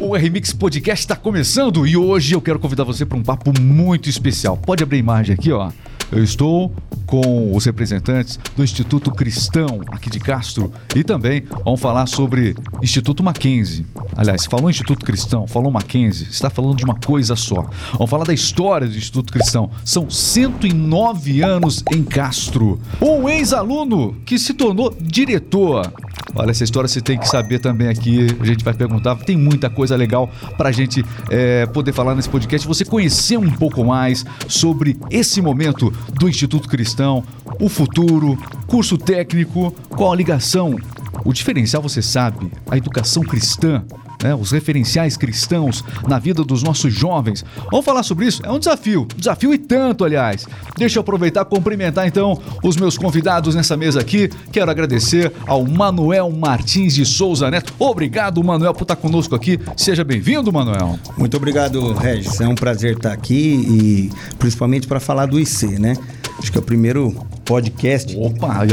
O RMix Podcast está começando e hoje eu quero convidar você para um papo muito especial. Pode abrir a imagem aqui, ó. Eu estou com os representantes do Instituto Cristão aqui de Castro e também vamos falar sobre Instituto Mackenzie. Aliás, falou Instituto Cristão, falou Mackenzie, está falando de uma coisa só. Vamos falar da história do Instituto Cristão. São 109 anos em Castro. Um ex-aluno que se tornou diretor. Olha, essa história você tem que saber também aqui. A gente vai perguntar. Tem muita coisa legal para a gente é, poder falar nesse podcast. Você conhecer um pouco mais sobre esse momento do Instituto Cristão, o futuro, curso técnico, qual a ligação. O diferencial, você sabe, a educação cristã né, os referenciais cristãos na vida dos nossos jovens. Vamos falar sobre isso? É um desafio, desafio e tanto, aliás. Deixa eu aproveitar e cumprimentar então os meus convidados nessa mesa aqui. Quero agradecer ao Manuel Martins de Souza Neto. Obrigado, Manuel, por estar conosco aqui. Seja bem-vindo, Manuel. Muito obrigado, Regis. É um prazer estar aqui e principalmente para falar do IC, né? Acho que é o primeiro podcast Opa,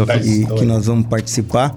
que nós vamos participar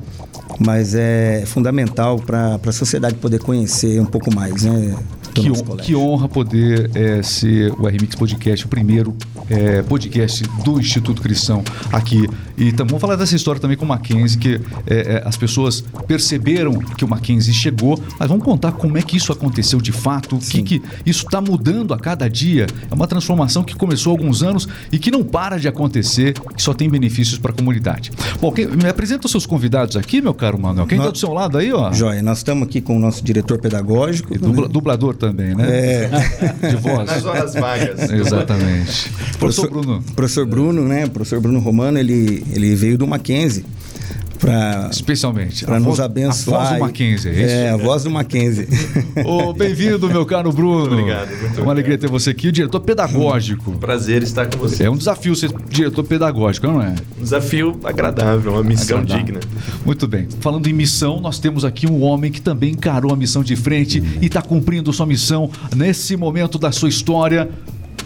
mas é fundamental para a sociedade poder conhecer um pouco mais, né? Que, que, honra poder é, ser o RMix Podcast, o primeiro é, podcast do Instituto Cristão aqui. E tam, vamos falar dessa história também com o Mackenzie, que é, as pessoas perceberam que o Mackenzie chegou, mas vamos contar como é que isso aconteceu de fato, o que, que isso está mudando a cada dia. É uma transformação que começou há alguns anos e que não para de acontecer, que só tem benefícios para a comunidade. Bom, quem, me apresenta os seus convidados aqui, meu caro Manuel. Quem está do seu lado aí, ó? Joia, nós estamos aqui com o nosso diretor pedagógico. Dubla, né? dublador também, né? É. De voz. Nas horas vagas. Exatamente. Professor, professor Bruno. Professor Bruno, né? Professor Bruno Romano, ele, ele veio do Mackenzie. Pra, Especialmente. Para nos abençoar. A voz do Mackenzie, é isso? É, a voz do Mackenzie. oh, Bem-vindo, meu caro Bruno. Obrigado. Muito Uma obrigado. alegria ter você aqui, o diretor pedagógico. Prazer estar com você. É um desafio ser diretor pedagógico, não é? Um desafio agradável, uma missão agradável. digna. Muito bem. Falando em missão, nós temos aqui um homem que também encarou a missão de frente e está cumprindo sua missão nesse momento da sua história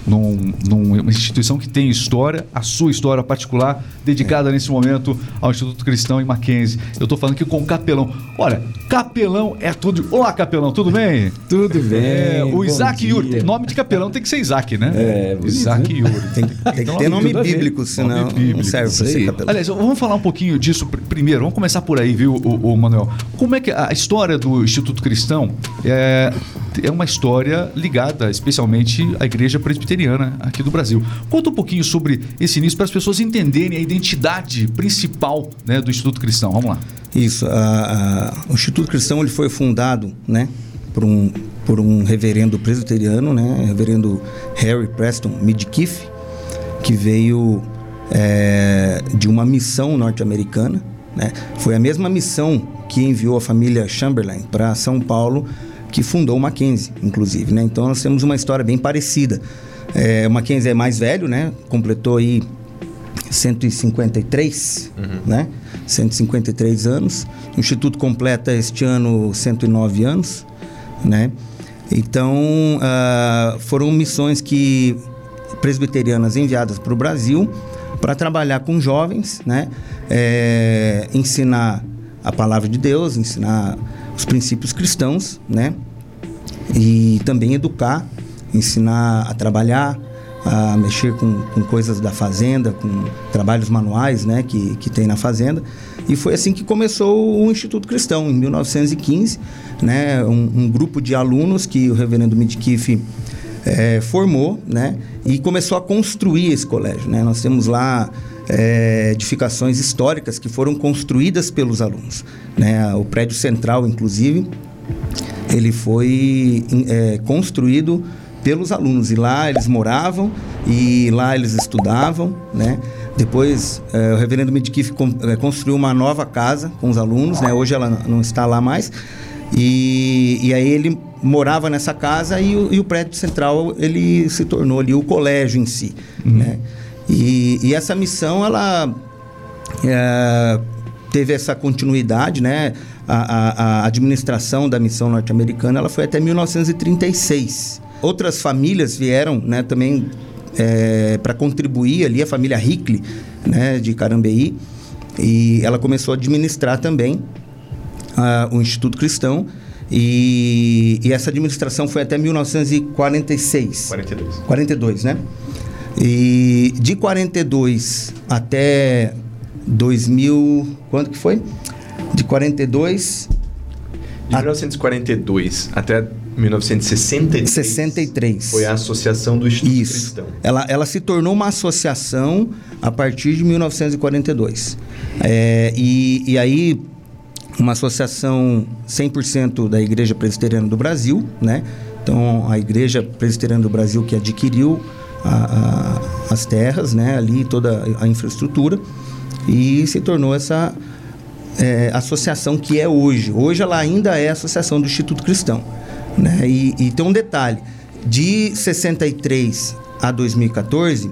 num, numa instituição que tem história, a sua história particular, dedicada é. nesse momento ao Instituto Cristão em Mackenzie. Eu estou falando aqui com o Capelão. Olha, Capelão é tudo. Olá, Capelão, tudo bem? Tudo bem. É, o Isaac dia. Yuri. Nome de Capelão tem que ser Isaac, né? É, Isaac Yuri. Tem, tem que ter nome bíblico, senão nome bíblico. não serve para ser Capelão. Aliás, vamos falar um pouquinho disso primeiro. Vamos começar por aí, viu, o, o Manuel? Como é que a história do Instituto Cristão é, é uma história ligada especialmente à igreja presbiteriana aqui do Brasil. Conta um pouquinho sobre esse início para as pessoas entenderem a identidade principal né, do Instituto Cristão. Vamos lá. Isso. A, a, o Instituto Cristão ele foi fundado né, por, um, por um reverendo presbiteriano, né, reverendo Harry Preston Midkiff, que veio é, de uma missão norte-americana. Né? Foi a mesma missão que enviou a família Chamberlain para São Paulo que fundou o Mackenzie, inclusive, né? Então nós temos uma história bem parecida. É, o Mackenzie é mais velho, né? Completou aí 153, uhum. né? 153 anos. O Instituto completa este ano 109 anos, né? Então, uh, foram missões que presbiterianas enviadas para o Brasil para trabalhar com jovens, né? É, ensinar a palavra de Deus, ensinar os princípios cristãos, né? E também educar, ensinar a trabalhar, a mexer com, com coisas da fazenda, com trabalhos manuais, né? Que, que tem na fazenda. E foi assim que começou o Instituto Cristão, em 1915, né? Um, um grupo de alunos que o reverendo Midkiff é, formou, né? E começou a construir esse colégio, né? Nós temos lá é, edificações históricas que foram construídas pelos alunos. Né? O prédio central, inclusive, ele foi é, construído pelos alunos e lá eles moravam e lá eles estudavam, né? Depois é, o Reverendo Midkiff é, construiu uma nova casa com os alunos, né? Hoje ela não está lá mais e, e aí ele morava nessa casa e o, e o prédio central ele se tornou ali o colégio em si, uhum. né? E, e essa missão, ela é, teve essa continuidade, né? A, a, a, administração da missão norte-americana ela foi até 1936. Outras famílias vieram, né? Também é, para contribuir ali, a família Hickley, né? De Carambeí. E ela começou a administrar também o Instituto Cristão. E, e essa administração foi até 1946. 42. 42, né? E de 42 até 2000, quanto que foi? De 42 De 1942 até 1963 63. foi a associação do Instituto Isso. Cristão. Ela, ela se tornou uma associação a partir de 1942. É, e, e aí, uma associação 100% da Igreja Presbiteriana do Brasil, né? Então, a Igreja Presbiteriana do Brasil que adquiriu a- a- as terras, né? Ali, toda a infraestrutura. E se tornou essa é, associação que é hoje. Hoje ela ainda é associação do Instituto Cristão. Né? E, e tem um detalhe: de 63 a 2014,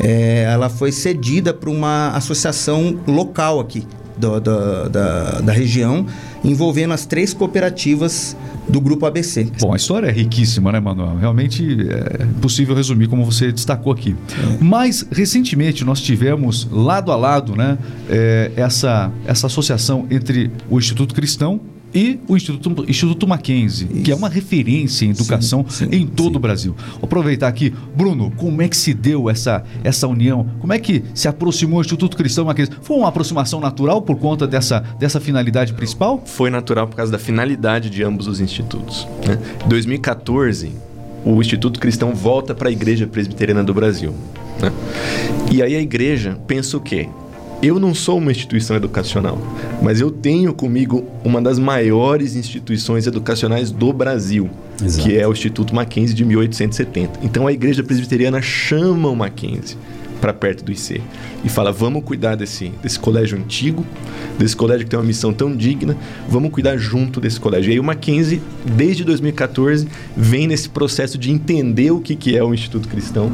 é, ela foi cedida para uma associação local aqui do- do- da, da região, envolvendo as três cooperativas do Grupo ABC. Bom, a história é riquíssima, né, Manuel? Realmente é impossível resumir como você destacou aqui. Mas, recentemente, nós tivemos lado a lado né, é, essa, essa associação entre o Instituto Cristão e o Instituto, Instituto Mackenzie, que é uma referência em educação sim, em todo o Brasil. Vou aproveitar aqui, Bruno, como é que se deu essa, essa união? Como é que se aproximou o Instituto Cristão Mackenzie? Foi uma aproximação natural por conta dessa, dessa finalidade principal? Foi natural por causa da finalidade de ambos os institutos. Né? Em 2014, o Instituto Cristão volta para a Igreja Presbiteriana do Brasil. né? E aí a igreja pensa o quê? Eu não sou uma instituição educacional, mas eu tenho comigo uma das maiores instituições educacionais do Brasil, Exato. que é o Instituto Mackenzie de 1870. Então a igreja presbiteriana chama o Mackenzie para perto do IC e fala: vamos cuidar desse, desse colégio antigo, desse colégio que tem uma missão tão digna, vamos cuidar junto desse colégio. E aí o Mackenzie, desde 2014, vem nesse processo de entender o que, que é o Instituto Cristão,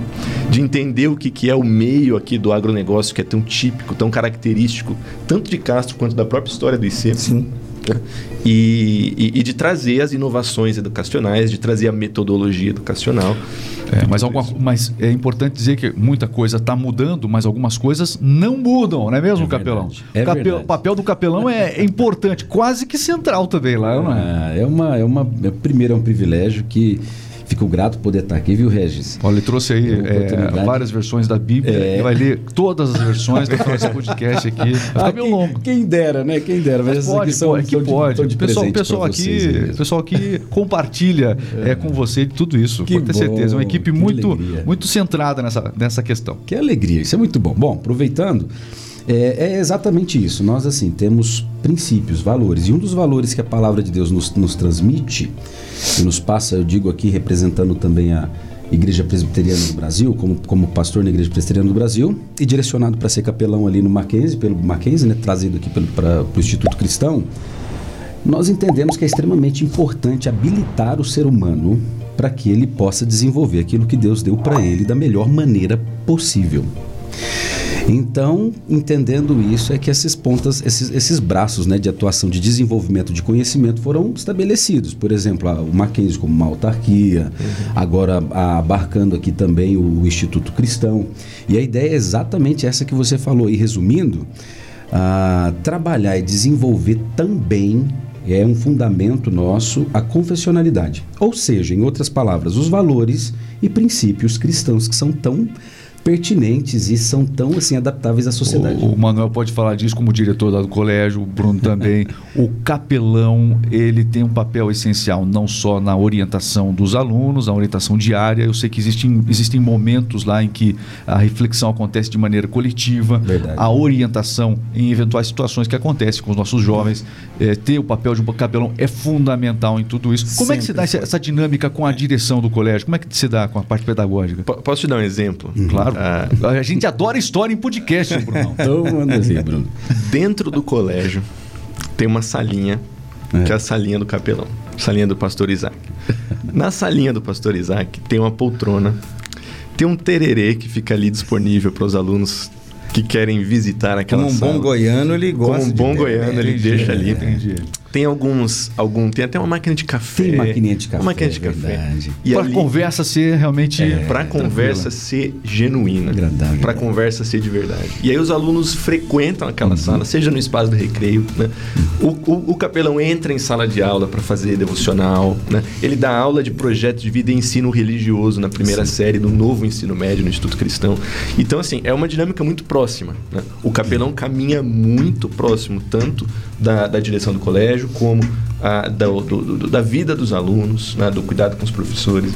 de entender o que, que é o meio aqui do agronegócio, que é tão típico, tão característico, tanto de Castro quanto da própria história do IC. Sim. E, e- e de trazer as inovações educacionais, de trazer a metodologia educacional. É, mas, alguma, mas é importante dizer que muita coisa está mudando, mas algumas coisas não mudam, não é mesmo, É capelão? É. O papel do capelão é, é importante, quase que central também lá, não é? Ah, é uma, é uma. é- Primeiro é um privilégio que fico grato por poder estar aqui, viu, Regis? Olha, ele trouxe aí É uma é, várias versões da Bíblia É. vai ler todas as versões do nosso podcast aqui. Tá Ah, meio quem, longo. quem dera, né? Quem dera. Mas aqui Pode, são, pode, são de, pode. de O pessoal, pessoal aqui, pessoal aqui compartilha é, com você tudo isso. Que pode ter certeza. É uma bom, equipe que muito, alegria. muito centrada nessa, nessa questão. Que alegria, isso é muito bom. Bom, aproveitando, é, é exatamente isso. Nós, assim, temos princípios, valores. E um dos valores que a palavra de Deus nos, nos transmite, e nos passa, eu digo aqui, representando também a Igreja Presbiteriana do Brasil, como, como pastor na Igreja Presbiteriana do Brasil, e direcionado para ser capelão ali no Mackenzie, pelo Mackenzie, né, trazido aqui para o Instituto Cristão, nós entendemos que é extremamente importante habilitar o ser humano para que ele possa desenvolver aquilo que Deus deu para ele da melhor maneira possível. Então, entendendo isso, é que esses pontas, esses, esses braços né, de atuação de desenvolvimento de conhecimento foram estabelecidos. Por exemplo, a- o Mackenzie como uma autarquia, agora a- abarcando aqui também o Instituto Cristão. E a ideia é exatamente essa que você falou. E resumindo, ah, trabalhar e desenvolver também é um fundamento nosso a confessionalidade. Ou seja, em outras palavras, os valores e princípios cristãos que são tão pertinentes e são tão assim adaptáveis à sociedade. O, o Manuel pode falar disso como diretor lá do colégio, o Bruno também. o capelão, ele tem um papel essencial não só na orientação dos alunos, na orientação diária. Eu sei que existem, existem momentos lá em que a reflexão acontece de maneira coletiva, Verdade. a orientação em eventuais situações que acontecem com os nossos jovens. É, ter o papel de um capelão é fundamental em tudo isso. Como é que se Sempre dá essa, essa dinâmica com a direção do colégio? Como é que se dá com a parte pedagógica? Po- Posso te dar um exemplo? Claro. Ah, A gente adora história em podcast, Bruno. Então, manda assim, Bruno. dentro do colégio tem uma salinha, É. que é a salinha do capelão, salinha do pastor Isaac. Na salinha do pastor Isaac tem uma poltrona, tem um tererê que fica ali disponível para os alunos que querem visitar aquela Como um sala. bom goiano, ele Como gosta um de bom goiano, ele Entendi, deixa ali. entendi. Tem alguns, algum, tem até uma máquina de café. Tem maquininha de café, Uma máquina de é café. E Para conversa ser realmente. para conversa ser genuína, Agradável. para conversa ser de verdade. E aí os alunos frequentam aquela Uhum. sala, seja no espaço do recreio, né? O, o- o capelão entra em sala de aula para fazer devocional, né? Ele dá aula de projeto de vida e ensino religioso na primeira série do novo ensino médio no Instituto Cristão. Então assim é uma dinâmica muito próxima. né? O capelão caminha muito próximo tanto da, da direção do colégio como a, da, do- do- da vida dos alunos, né? do cuidado com os professores.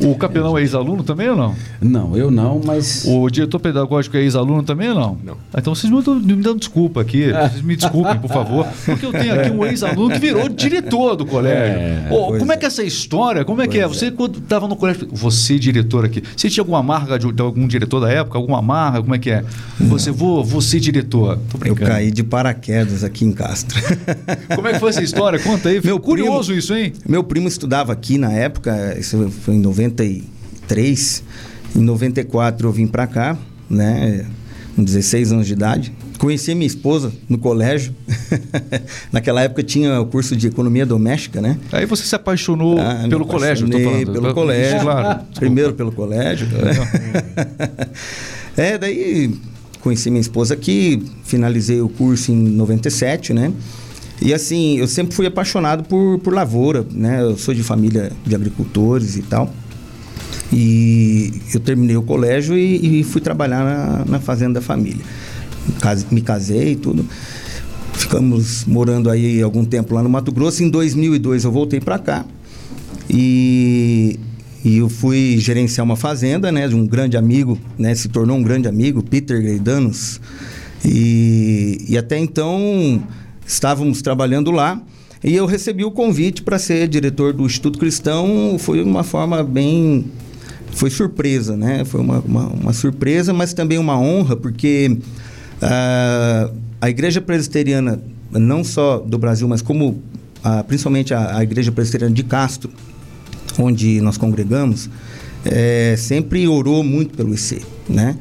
O capelão é ex-aluno também ou não? Não, eu não, mas. O diretor pedagógico é ex-aluno também ou não? Não. Ah, Então vocês me dão, me dão desculpa aqui. Vocês me desculpem, por favor. Porque eu tenho aqui um ex-aluno que virou diretor do colégio. É, pois como é é. que é essa história? Como é que é? Você, quando estava no colégio, você, diretor aqui, você tinha alguma marca de, de algum diretor da época? Alguma marca? Como é que é? Você, vou, vou ser diretor. Tô Eu caí de paraquedas aqui em Castro. Como é que foi essa história? Conta aí. Meu curioso isso, hein? Meu primo estudava aqui na época, isso foi em 93. Em 94 eu vim pra cá, né? Com 16 anos de idade. Conheci minha esposa no colégio. Naquela época tinha o curso de economia doméstica, né? Aí você se apaixonou Ah, pelo colégio, tô falando. Pelo colégio. Claro. Primeiro pelo colégio. é, daí conheci minha esposa aqui, finalizei o curso em 97, né? E assim, eu sempre fui apaixonado por, por lavoura, né? Eu sou de família de agricultores e tal. E eu terminei o colégio e, e fui trabalhar na, na fazenda da família. Me casei e tudo. Ficamos morando aí algum tempo lá no Mato Grosso. Em 2002 eu voltei para cá. E, e eu fui gerenciar uma fazenda, né, de um grande amigo, né, se tornou um grande amigo, Peter Greidanos. E, e até então estávamos trabalhando lá e eu recebi o convite para ser diretor do Instituto Cristão. Foi uma forma bem foi surpresa, né? Foi uma, uma, uma surpresa, mas também uma honra, porque ah, a Igreja Presbiteriana, não só do Brasil, mas como ah, principalmente a, a Igreja Presbiteriana de Castro, onde nós congregamos, eh, sempre orou muito pelo IC, né?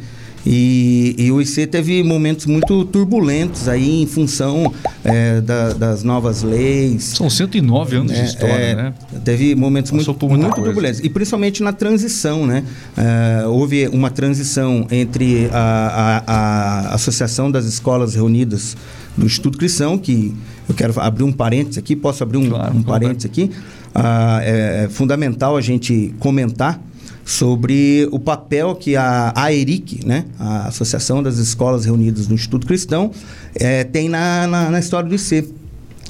E, e o IC teve momentos muito turbulentos aí em função eh, da- das novas leis, São 109 anos de é, história, é, né? Teve momentos Passou muito, muito coisa. turbulentos. E principalmente na transição, né? Eh, houve uma transição entre a, a- a Associação das Escolas Reunidas do Instituto Cristão, que eu quero abrir um parênteses aqui, posso abrir um, Claro, um parênteses aqui? Ah, é, é fundamental a gente comentar sobre o papel que a AERIC, né, a Associação das Escolas Reunidas do Instituto Cristão, eh, tem na, na, na história do IC.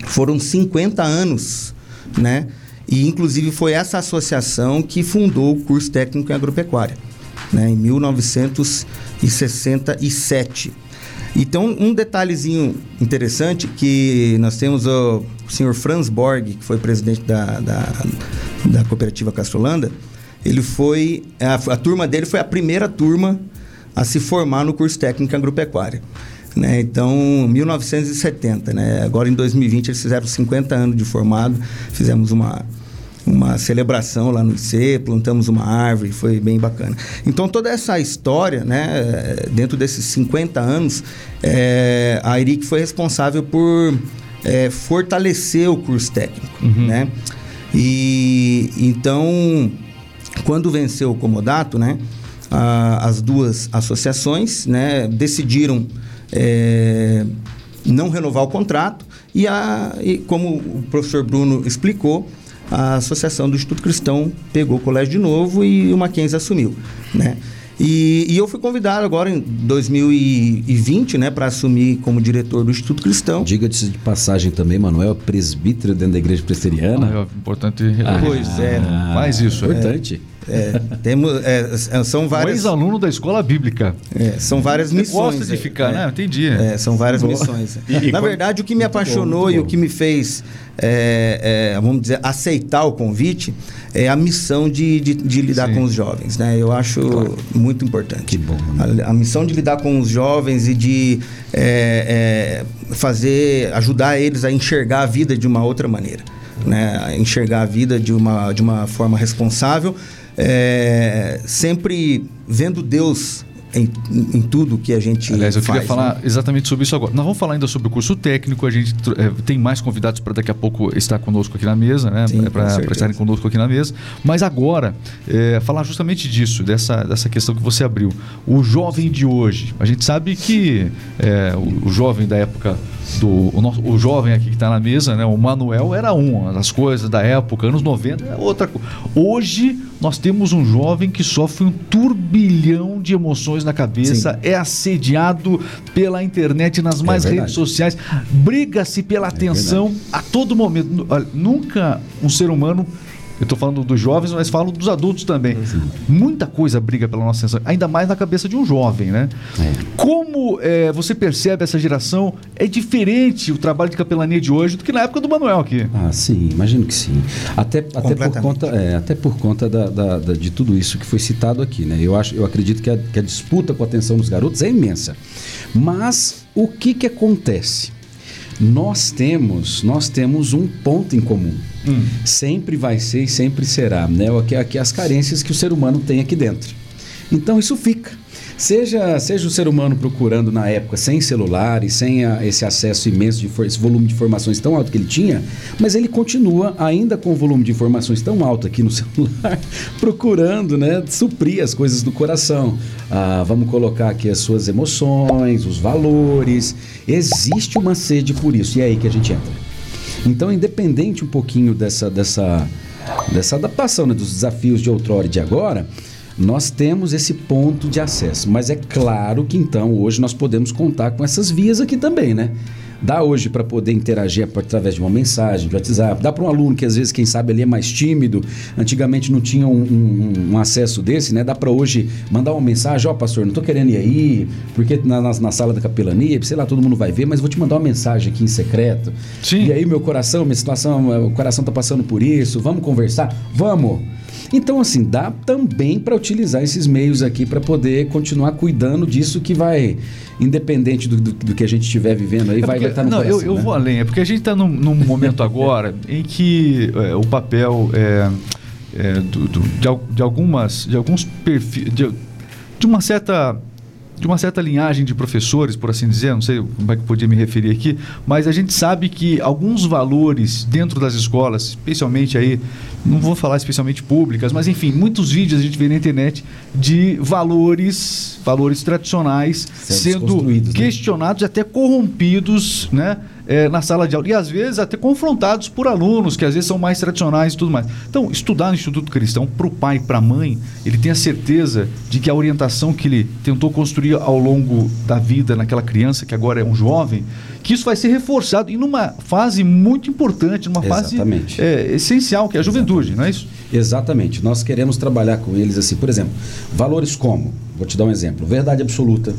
Foram 50 anos, né? E inclusive foi essa associação que fundou o curso técnico em agropecuária, né? Em 1967. Então, um detalhezinho interessante que nós temos o senhor Franz Borg, que foi presidente da, da, da cooperativa Castrolanda, ele foi, a, a turma dele foi a primeira turma a se formar no curso técnico em agropecuária. Né? Então, 1970, né? agora em 2020 eles fizeram 50 anos de formado, fizemos uma, uma celebração lá no IC, plantamos uma árvore, foi bem bacana. Então, toda essa história, né, dentro desses 50 anos, é, a Eric foi responsável por é, fortalecer o curso técnico. Né? E então, quando venceu o Comodato, né, a- as duas associações né, decidiram é, não renovar o contrato e, a, e como o professor Bruno explicou, a associação do Instituto Cristão pegou o colégio de novo e o Mackenzie assumiu, né? E, e eu fui convidado agora em 2020, né, para assumir como diretor do Instituto Cristão. Diga-se de passagem também, Manuel, presbítero dentro da igreja presbiteriana. Ah, é importante. Ah, Pois é, Faz isso. é. Importante. É, temos, é, são Um várias, ex-aluno da escola bíblica. é, são várias Você missões. gosta de é, ficar, é. né? Entendi. É, são várias missões. E- e Na quando- verdade, o que me apaixonou muito e bom. o que me fez, é, é, vamos dizer, aceitar o convite é a missão de, de, de lidar Sim. com os jovens. Né? Eu acho muito importante. Que bom, né? A, a missão de lidar com os jovens e de é, é, fazer, ajudar eles a enxergar a vida de uma outra maneira. Né? A enxergar a vida de uma, de uma forma responsável, é, sempre vendo Deus em, em tudo que a gente Aliás, eu faz, queria falar né? exatamente sobre isso agora. Nós vamos falar ainda sobre o curso técnico, a gente é, tem mais convidados para daqui a pouco estar conosco aqui na mesa, né? Com Para estarem conosco aqui na mesa. Mas agora, é, falar justamente disso, dessa, dessa questão que você abriu. O jovem de hoje. A gente sabe que é, o, o jovem da época do. O, nosso, o jovem aqui que está na mesa, né? O Manuel era um, as coisas da época, anos 90, é outra coisa. Hoje nós temos um jovem que sofre um turbilhão de emoções na cabeça, é assediado pela internet nas mais verdade. redes sociais, briga-se pela atenção a todo momento. Nunca um ser humano. Eu estou falando dos jovens, mas falo dos adultos também. Muita coisa briga pela nossa atenção, ainda mais na cabeça de um jovem, né? É. Como eh, você percebe essa geração? É diferente o trabalho de capelania de hoje do que na época do Manuel aqui. Ah, sim, imagino que sim. Até, até por conta, é, até por conta da, da- da- de tudo isso que foi citado aqui, né? Eu, acho, eu acredito que a, que a disputa com a atenção dos garotos é imensa. Mas o que, que acontece? Nós temos, nós temos um ponto em comum. Sempre vai ser e sempre será, né? O que, que as carências que o ser humano tem aqui dentro. Então isso fica. Seja, seja o ser humano procurando na época sem celular e sem a- esse acesso imenso, de esse volume de informações tão alto que ele tinha, mas ele continua ainda com o volume de informações tão alto aqui no celular, procurando né, suprir as coisas do coração. Ah, vamos colocar aqui as suas emoções, os valores. Existe uma sede por isso, e é aí que a gente entra. Então, independente um pouquinho dessa, dessa, dessa adaptação, né, dos desafios de outrora e de agora, nós temos esse ponto de acesso. Mas é claro que então hoje nós podemos contar com essas vias aqui também, né? Dá hoje para poder interagir através de uma mensagem, de WhatsApp. Dá para um aluno que às vezes, quem sabe, ele é mais tímido. Antigamente não tinha um, um- um acesso desse, né? Dá para hoje mandar uma mensagem: Ó, pastor, não tô querendo ir aí, porque na, na, na sala da capelania, sei lá, todo mundo vai ver, mas vou te mandar uma mensagem aqui em secreto. Sim. E aí, meu coração, minha situação, o coração tá passando por isso. Vamos conversar? Vamos! Então, assim, dá também para utilizar esses meios aqui para poder continuar cuidando disso que vai, independente do, do- do que a gente estiver vivendo aí, É vai porque- estar no não, coração, eu, eu né? vou além. É porque a gente está num, num momento agora em que é, o papel é, é, do- de, de algumas, de alguns perfis, de, de uma certa de uma certa linhagem de professores, por assim dizer, não sei como é que eu podia me referir aqui, mas a gente sabe que alguns valores dentro das escolas, especialmente aí, não vou falar especialmente públicas, mas enfim, muitos vídeos a gente vê na internet de valores, valores tradicionais Sendo sendo né? questionados e até corrompidos, né? É, na sala de aula. E às vezes até confrontados por alunos, que às vezes são mais tradicionais e tudo mais. Então, estudar no Instituto Cristão, para o pai e para a mãe, ele tem a certeza de que a orientação que ele tentou construir ao longo da vida naquela criança, que agora é um jovem, que isso vai ser reforçado e numa fase muito importante, numa Exatamente. fase é, essencial, que é a juventude, não é isso? Exatamente. Nós queremos trabalhar com eles assim, por exemplo, valores como, vou te dar um exemplo, verdade absoluta.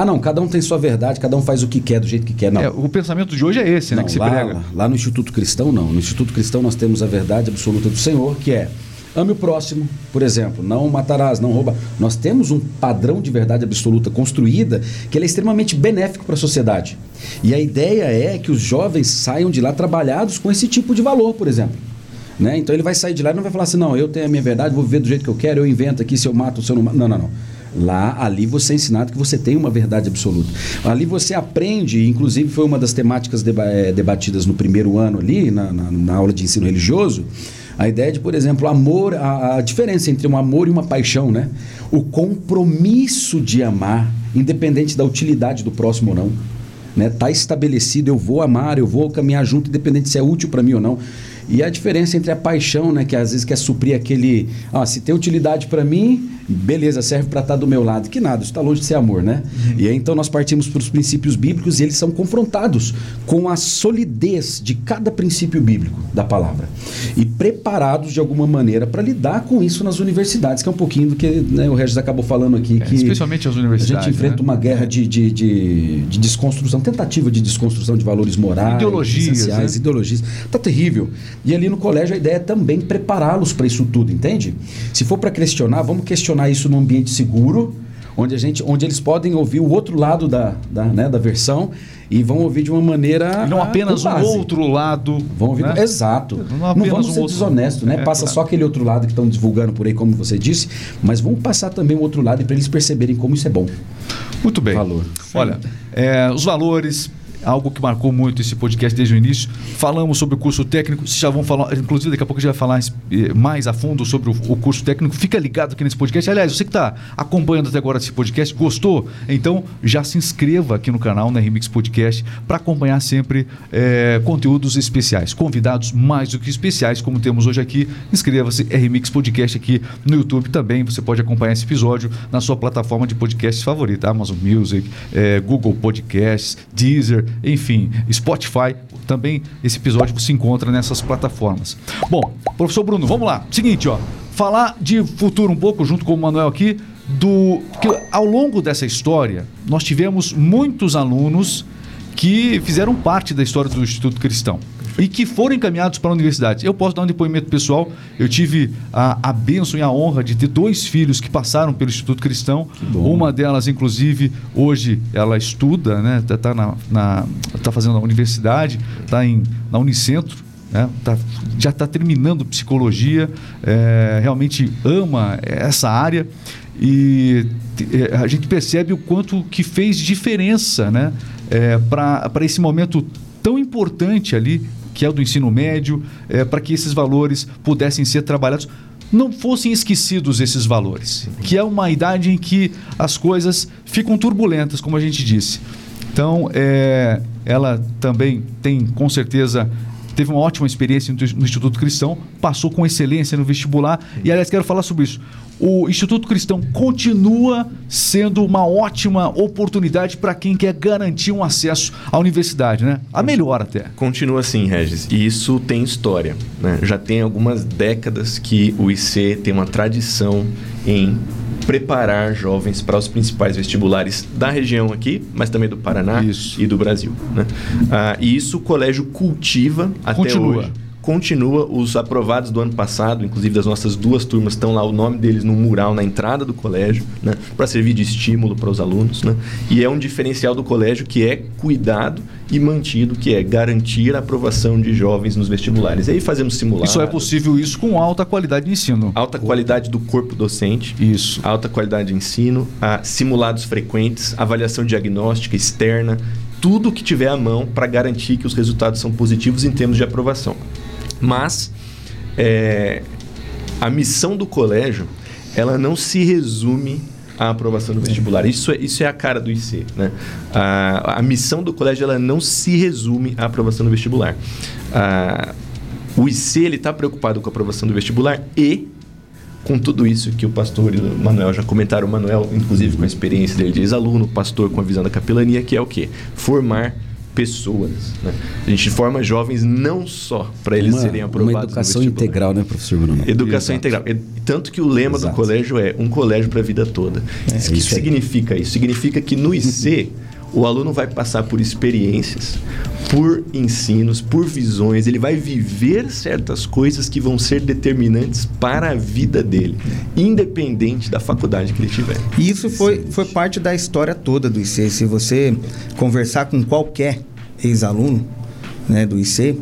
Ah, não, cada um tem sua verdade, cada um faz o que quer, do jeito que quer. Não. É, o pensamento de hoje é esse, né? Não, Que se lá, prega. lá- no Instituto Cristão, não. No Instituto Cristão nós temos a verdade absoluta do Senhor, que é ame o próximo, por exemplo, não matarás, não rouba. Nós temos um padrão de verdade absoluta construída que é extremamente benéfico para a sociedade. E a ideia é que os jovens saiam de lá trabalhados com esse tipo de valor, por exemplo. Né? Então ele vai sair de lá e não vai falar assim, não, eu tenho a minha verdade, vou viver do jeito que eu quero, eu invento aqui se eu mato, se eu não mato. Não, não, não. Lá, ali você é ensinado que você tem uma verdade absoluta. Ali você aprende, inclusive foi uma das temáticas deba- eh, debatidas no primeiro ano ali, na, na- na aula de ensino religioso, a ideia de, por exemplo, amor, a, a diferença entre um amor e uma paixão, né? O compromisso de amar, independente da utilidade do próximo ou não né? Tá estabelecido, eu vou amar, eu vou caminhar junto, independente se é útil para mim ou não. E a diferença entre a paixão, né, que às vezes quer suprir aquele, ah, se tem utilidade para mim, beleza, serve para estar do meu lado, que nada, isso está longe de ser amor, né? E aí então nós partimos para os princípios bíblicos e eles são confrontados com a solidez de cada princípio bíblico da palavra e preparados de alguma maneira para lidar com isso nas universidades, que é um pouquinho do que né, o Regis acabou falando aqui, É, que especialmente as universidades, A gente enfrenta né? uma guerra de, de, de, de desconstrução, tentativa de desconstrução de valores morais, Ideologias, essenciais, né? ideologias. Tá terrível. E ali no colégio a ideia é também prepará-los para isso tudo, entende? Se for para questionar, vamos questionar isso num ambiente seguro, onde a gente, onde eles podem ouvir o outro lado da, da, né, da versão e vão ouvir de uma maneira E não apenas com um outro lado. Vão ouvir, né? exato. Não Não, vamos um ser outro- desonestos, né? É, Passa claro. só aquele outro lado que estão divulgando por aí, como você disse, mas vamos passar também o outro lado para eles perceberem como isso é bom. Muito bem. Valor. Olha, é, os valores, algo que marcou muito esse podcast desde o início. Falamos sobre o curso técnico, vocês já vão falar, inclusive daqui a pouco a gente vai falar eh, mais a fundo sobre o, curso técnico. Fica ligado aqui nesse podcast. Aliás, você que está acompanhando até agora esse podcast, gostou? Então já se inscreva aqui no canal, na Remix Podcast, para acompanhar sempre eh, conteúdos especiais, convidados mais do que especiais, como temos hoje aqui. Inscreva-se, é Remix Podcast aqui no YouTube também. Você pode acompanhar esse episódio na sua plataforma de podcast favorita, Amazon Music, eh, Google Podcasts, Deezer, enfim, Spotify. Também esse episódio você encontra nessas plataformas. Bom, professor Bruno, vamos lá. Seguinte, ó, falar de futuro um pouco junto com o Manuel aqui do que ao longo dessa história nós tivemos muitos alunos que fizeram parte da história do Instituto Cristão e que foram encaminhados para a universidade. Eu posso dar um depoimento pessoal. Eu tive a, a bênção e a honra de ter dois filhos que passaram pelo Instituto Cristão. Uma delas, inclusive, hoje ela estuda, né? Tá, tá na, na- tá fazendo a universidade, está na Unicentro. Né? Tá- já está terminando psicologia, é, realmente ama essa área e é, a gente percebe o quanto que fez diferença né? para esse momento tão importante ali, que é o do ensino médio, é, para que esses valores pudessem ser trabalhados. Não fossem esquecidos esses valores, que é uma idade em que as coisas ficam turbulentas, como a gente disse. Então, é, ela também tem, com certeza, teve uma ótima experiência no, Instituto Cristão, passou com excelência no vestibular. E, aliás, quero falar sobre isso. O Instituto Cristão continua sendo uma ótima oportunidade para quem quer garantir um acesso à universidade, né? A melhor até. Continua assim, Regis. E isso tem história. né? Já tem algumas décadas que o IC tem uma tradição em preparar jovens para os principais vestibulares da região aqui, mas também do Paraná Isso. e do Brasil. né? Ah, e isso o colégio cultiva até Continua. hoje. Continua os aprovados do ano passado, inclusive das nossas duas turmas, estão lá o nome deles no mural na entrada do colégio, né, para servir de estímulo para os alunos. Né? E é um diferencial do colégio que é cuidado e mantido, que é garantir a aprovação de jovens nos vestibulares. E aí fazemos simulados, só é possível isso com alta qualidade de ensino. alta qualidade do corpo docente, Isso. alta qualidade de ensino, a simulados frequentes, avaliação diagnóstica externa, tudo que tiver à mão para garantir que os resultados são positivos em termos de aprovação. Mas é, a missão do colégio, ela não se resume à aprovação do vestibular. Isso é, isso é a cara do IC. Né? A, a missão do colégio ela não se resume à aprovação do vestibular. A- o IC está preocupado com a aprovação do vestibular e com tudo isso que o pastor e o Manuel já comentaram, o Manuel, inclusive, com a experiência dele de ex-aluno, pastor com a visão da capelania, que é o quê? Formar pessoas. né? A gente forma jovens não só para eles uma, serem aprovados Uma educação integral, né, professor Bruno? Educação Exato. integral. Tanto que o lema Exato. do colégio é um colégio para a vida toda. Isso que isso aí. significa isso? Significa que no IC o aluno vai passar por experiências, por ensinos, por visões, ele vai viver certas coisas que vão ser determinantes para a vida dele, independente da faculdade que ele tiver. E isso foi, foi parte da história toda do IC. Se você conversar com qualquer ex-aluno né, do IC,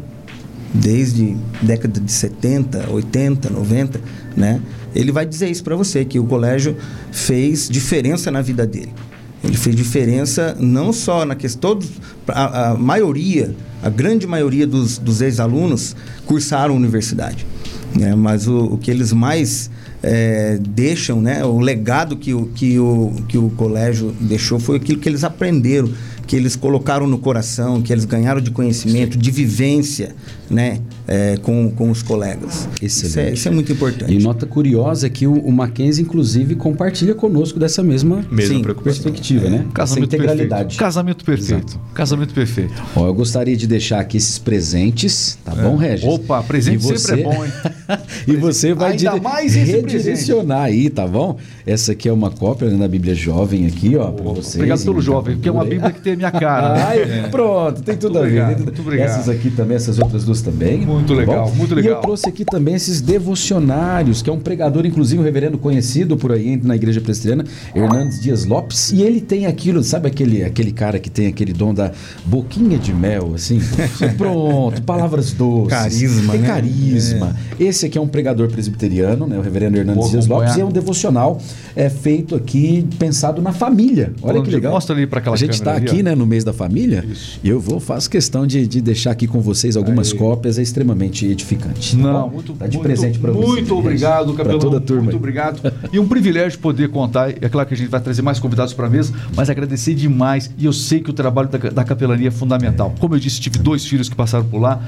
desde década de 70, 80, 90, né, ele vai dizer isso para você, que o colégio fez diferença na vida dele. Ele fez diferença não só na questão. A, a maioria, a grande maioria dos, dos ex-alunos cursaram a universidade. Né? Mas o, o que eles mais é, deixam, né? o legado que o, que, o, que o colégio deixou foi aquilo que eles aprenderam, que eles colocaram no coração, que eles ganharam de conhecimento, de vivência né? É, com, com os colegas. Isso é, Excelente. isso é muito importante. E nota curiosa é que o, o Mackenzie, inclusive, compartilha conosco dessa mesma Mesma Sim. perspectiva, né? Essa Casamento integralidade. perfeito. Casamento perfeito. Casamento perfeito. Ó, eu gostaria de deixar aqui esses presentes, tá bom, Regis? Opa, presente E sempre é bom, hein? e você vai Ainda dire- mais redirecionar aí, tá bom? Essa aqui é uma cópia né, da Bíblia Jovem aqui, ó, pra você. Obrigado pelo jovem, porque é uma Bíblia que a minha cara. Ai, é. Pronto, tem tudo Muito a ver. obrigado, Tem tudo- muito obrigado. Essas aqui também, essas outras duas também. Muito tá legal, bom? muito E legal. eu trouxe aqui também esses devocionários, que é um pregador, inclusive um reverendo conhecido por aí na igreja presbiteriana, Hernandes Dias Lopes. E ele tem aquilo, sabe aquele, aquele cara que tem aquele dom da boquinha de mel, assim? Pronto, palavras doces. Carisma, Tem né? carisma. Esse aqui é um pregador presbiteriano, né? O reverendo Hernandes Vou Dias Lopes. E é um devocional é, feito aqui, pensado na família. Olha Falando que legal. mostra ali pra aquela A gente está aqui, né, no mês da família. Isso. E eu vou, faço questão de, de deixar aqui com vocês algumas Aí. Cópias, é extremamente edificante. tá Não, muito, tá de muito, presente para. Muito obrigado, Pra Capelão. toda a turma. Muito obrigado. E um privilégio poder contar. É claro que a gente vai trazer mais convidados para a mesa, mas agradecer demais. E eu sei que o trabalho da, da capelania é fundamental. Como eu disse, tive dois filhos que passaram por lá.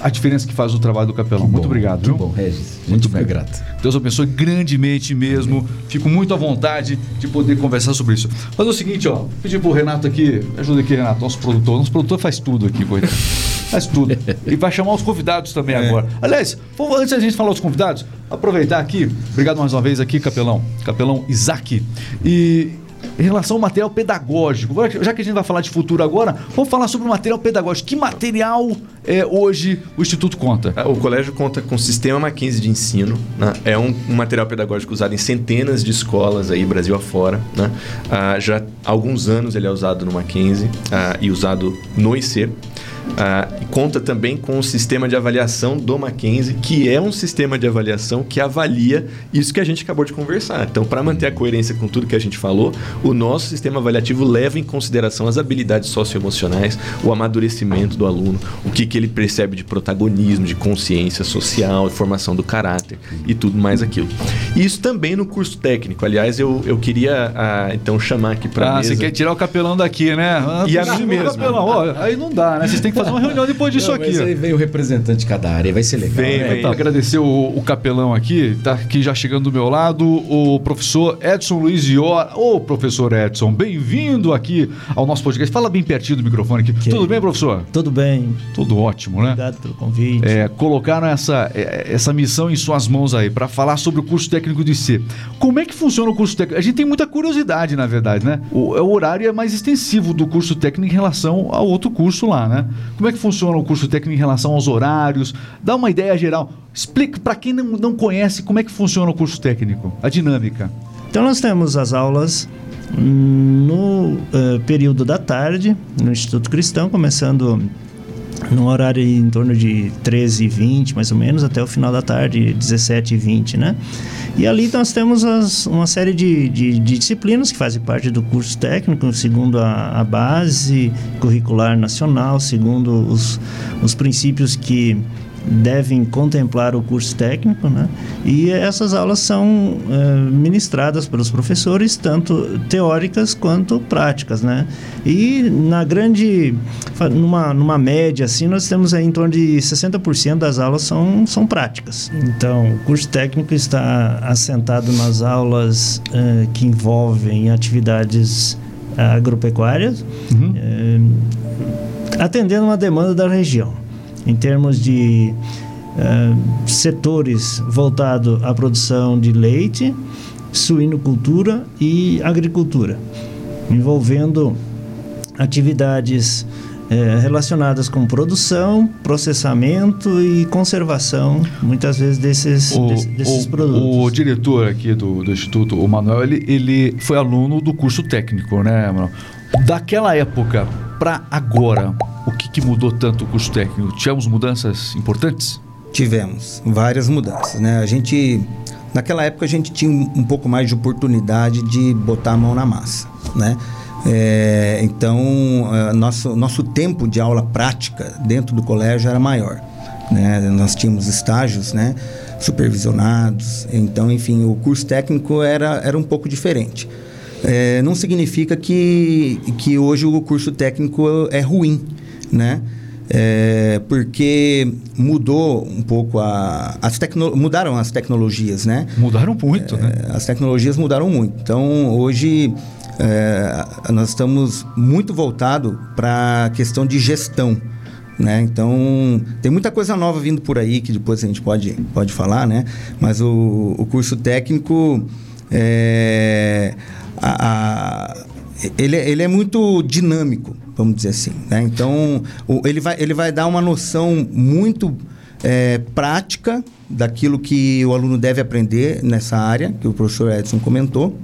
A diferença que faz o trabalho do capelão. muito Bom, obrigado. Que viu? bom, Regis. Gente fica grato. Deus abençoe grandemente mesmo. Fico muito à vontade de poder conversar sobre isso. Fazer o seguinte, ó. Pedir pro Renato aqui. Ajuda aqui, Renato, nosso produtor. Nosso produtor faz tudo aqui, coitado. Faz tudo. E vai chamar os convidados também agora. Aliás, vamos- antes da gente falar dos convidados, aproveitar aqui. Obrigado mais uma vez aqui, Capelão. Capelão Isaac. E. Em relação ao material pedagógico, já que a gente vai falar de futuro agora, vamos falar sobre o material pedagógico. Que material é, hoje o Instituto conta? Ah, O colégio conta com o sistema Mackenzie de ensino. né? É um, um material pedagógico usado em centenas de escolas aí, Brasil afora. Né? Ah, já há alguns anos ele é usado no Mackenzie ah, e usado no IC. Ah, conta também com o sistema de avaliação do Mackenzie, que é um sistema de avaliação que avalia isso que a gente acabou de conversar. Então, para manter a coerência com tudo que a gente falou, o nosso sistema avaliativo leva em consideração as habilidades socioemocionais, o amadurecimento do aluno, o que, que ele percebe de protagonismo, de consciência social, de formação do caráter e tudo mais aquilo. E isso também no curso técnico. Aliás, eu, eu queria ah, então chamar aqui para Ah, mesa. você quer tirar o capelão daqui, né? Ah, E a mim mesmo. Capelão. Aí não dá, né? Vocês têm que fazer uma reunião depois disso Não, aqui. mas aí vem o representante de cada área, vai ser legal. Vem, né? vem. Tá, agradecer o, o capelão aqui, tá aqui já chegando do meu lado, o professor Edson Luiz Iora. Ô, professor Edson, bem-vindo aqui ao nosso podcast. Fala bem pertinho do microfone aqui. Tudo bem, professor? Tudo bem, Tudo ótimo, né? obrigado pelo convite. É, colocaram essa, é, essa missão em suas mãos aí para falar sobre o curso técnico do IC. Como é que funciona o curso técnico? A gente tem muita curiosidade, na verdade, né? O, o horário é mais extensivo do curso técnico em relação ao outro curso lá, né? Como é que funciona o curso técnico em relação aos horários? Dá uma ideia geral. Explica para quem não, não conhece como é que funciona o curso técnico, a dinâmica. Então nós temos as aulas hum, no eh, período da tarde, no Instituto Cristão, começando num horário em torno de 13h20, mais ou menos, até o final da tarde, 17h20, né? E ali nós temos as- uma série de, de- de disciplinas que fazem parte do curso técnico, segundo a, a base curricular nacional, segundo os, os princípios que devem contemplar o curso técnico, né? E essas aulas são eh, ministradas pelos professores, tanto teóricas quanto práticas, né? E na grande, numa, numa média assim, nós temos aí em torno de 60% das aulas são, são práticas. Então, o curso técnico está assentado nas aulas eh, que envolvem atividades agropecuárias, eh, atendendo uma demanda da região em termos de eh, setores voltados à produção de leite, suinocultura e agricultura, envolvendo atividades eh, relacionadas com produção, processamento e conservação, muitas vezes desses, O, des- desses o- produtos. o diretor aqui do, do Instituto, o Manuel, ele, ele foi aluno do curso técnico, né, Manuel? Daquela época para agora, o que, que mudou tanto o curso técnico? Tivemos mudanças importantes? Tivemos várias mudanças, né? A gente naquela época a gente tinha um pouco mais de oportunidade de botar a mão na massa, né? É, então eh, nosso nosso tempo de aula prática dentro do colégio era maior, né? Nós tínhamos estágios, né? Supervisionados, então enfim o curso técnico era era um pouco diferente. É, não significa que, que hoje o curso técnico é ruim, né? É, porque mudou um pouco a, as tecno, mudaram as tecnologias, né? Mudaram muito, né? É, As tecnologias mudaram muito. Então, hoje, é, nós estamos muito voltados para a questão de gestão. Né? Então, tem muita coisa nova vindo por aí que depois a gente pode, pode falar, né? Mas o, o curso técnico, é, a- a- ele, ele é muito dinâmico, vamos dizer assim. né? Então, o- ele, vai, ele vai dar uma noção muito é, prática daquilo que o aluno deve aprender nessa área, que o professor Edson comentou,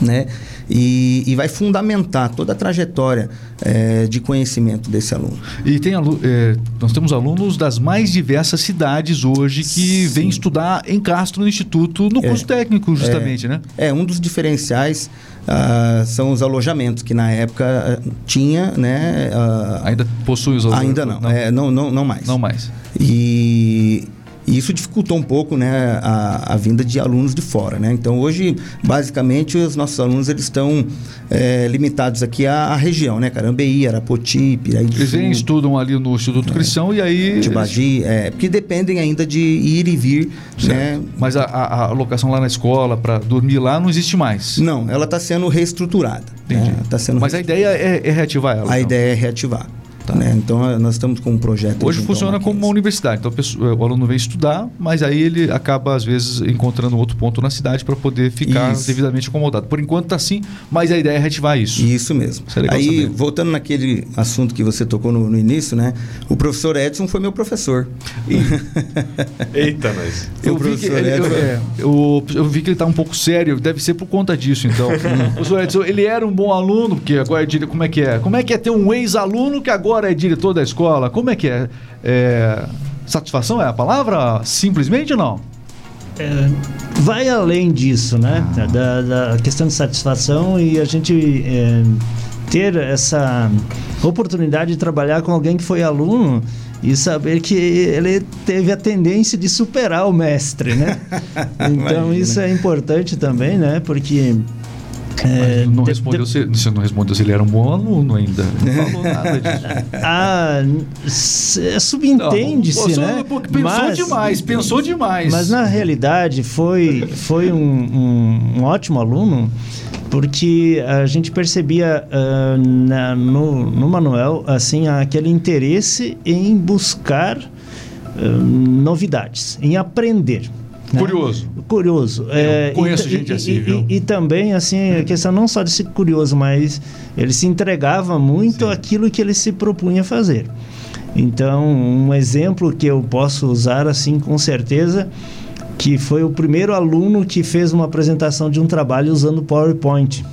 né? E, e vai fundamentar toda a trajetória é, de conhecimento desse aluno. E tem alu- é, nós temos alunos das mais diversas cidades hoje que vêm estudar em Castro no Instituto, no curso técnico, justamente, né? É, um dos diferenciais ah, são os alojamentos, que na época ah, tinha, né? ah, Ainda possui os alunos? ainda não, é, não, não, não mais. Não mais. E, e isso dificultou um pouco né, a, a vinda de alunos de fora. Né? Então, hoje, basicamente, os nossos alunos eles estão é, limitados aqui à, à região, né, cara? Ambeí, Arapoti, Piraí do Eles vêm, estudam ali no Instituto Cristão e aí... eles- Tibagi, é, porque dependem ainda de ir e vir, né? Mas a, a, a locação lá na escola para dormir lá não existe mais. Não, ela está sendo reestruturada. Entendi. Né? Tá sendo Mas a ideia é, é reativar ela. A então. ideia é reativar. Tá. né? Então, nós estamos com um projeto... Hoje funciona como uma universidade. Então pessoa- o aluno vem estudar, mas aí ele acaba, às vezes, encontrando outro ponto na cidade para poder ficar Isso. devidamente acomodado. Por enquanto está assim, mas a ideia é reativar isso. Isso mesmo. Isso é Aí, saber. voltando naquele assunto que você tocou no, no início, né? O professor Edson foi meu professor. Eita, nós. Eu O vi, que professor ele, eu, Edson- é, eu- eu vi que ele está um pouco sério, deve ser por conta disso, então. o professor Edson, ele era um bom aluno, porque agora é como é que é? Como é que é ter um ex-aluno que agora é diretor da escola? Como é que é? É, Satisfação é a palavra? Simplesmente ou não? É, vai além disso, né? Da, da questão de satisfação e a gente é, ter essa oportunidade de trabalhar com alguém que foi aluno e saber que ele teve a tendência de superar o mestre, né? Então Imagina. isso é importante também, né? Porque Mas não de- respondeu de- se, você não respondeu se ele era um bom aluno ainda. Não falou nada disso. ah, subentende-se, né? Pensou Mas- demais, pensou demais. Mas na realidade foi, foi um, um- um ótimo aluno, porque a gente percebia ah, na- no, no Manuel assim aquele interesse em buscar ah, novidades, em aprender. né? Curioso. Curioso. É, conheço e, gente e- assim, e- viu? E, também, assim, a questão não só de ser curioso, mas ele se entregava muito Sim. àquilo que ele se propunha fazer. Então, um exemplo que eu posso usar, assim, com certeza, que foi o primeiro aluno que fez uma apresentação de um trabalho usando PowerPoint.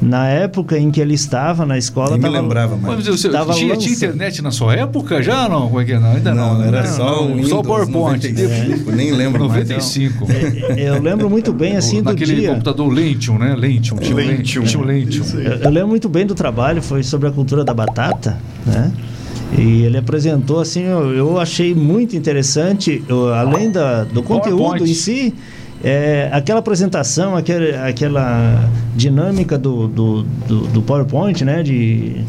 Na época em que ele estava na escola... Nem me tava- lembrava mais. Mas você Tava tinha, tinha internet na sua época já não? Como é que é? Não, ainda não. Não, era né? só o Windows Só o PowerPoint. 95, nem lembro mais. 95. É, Eu lembro muito bem, assim, do Naquele dia... computador Lentium, né? Lentium. Tinha Lentium. Lentium. Aí. Eu, eu lembro muito bem do trabalho, foi sobre a cultura da batata, né? E ele apresentou assim, eu, eu achei muito interessante, eu, além da, do conteúdo PowerPoint. em si, é, aquela apresentação, aquele, aquela dinâmica do, do, do, do PowerPoint, né? De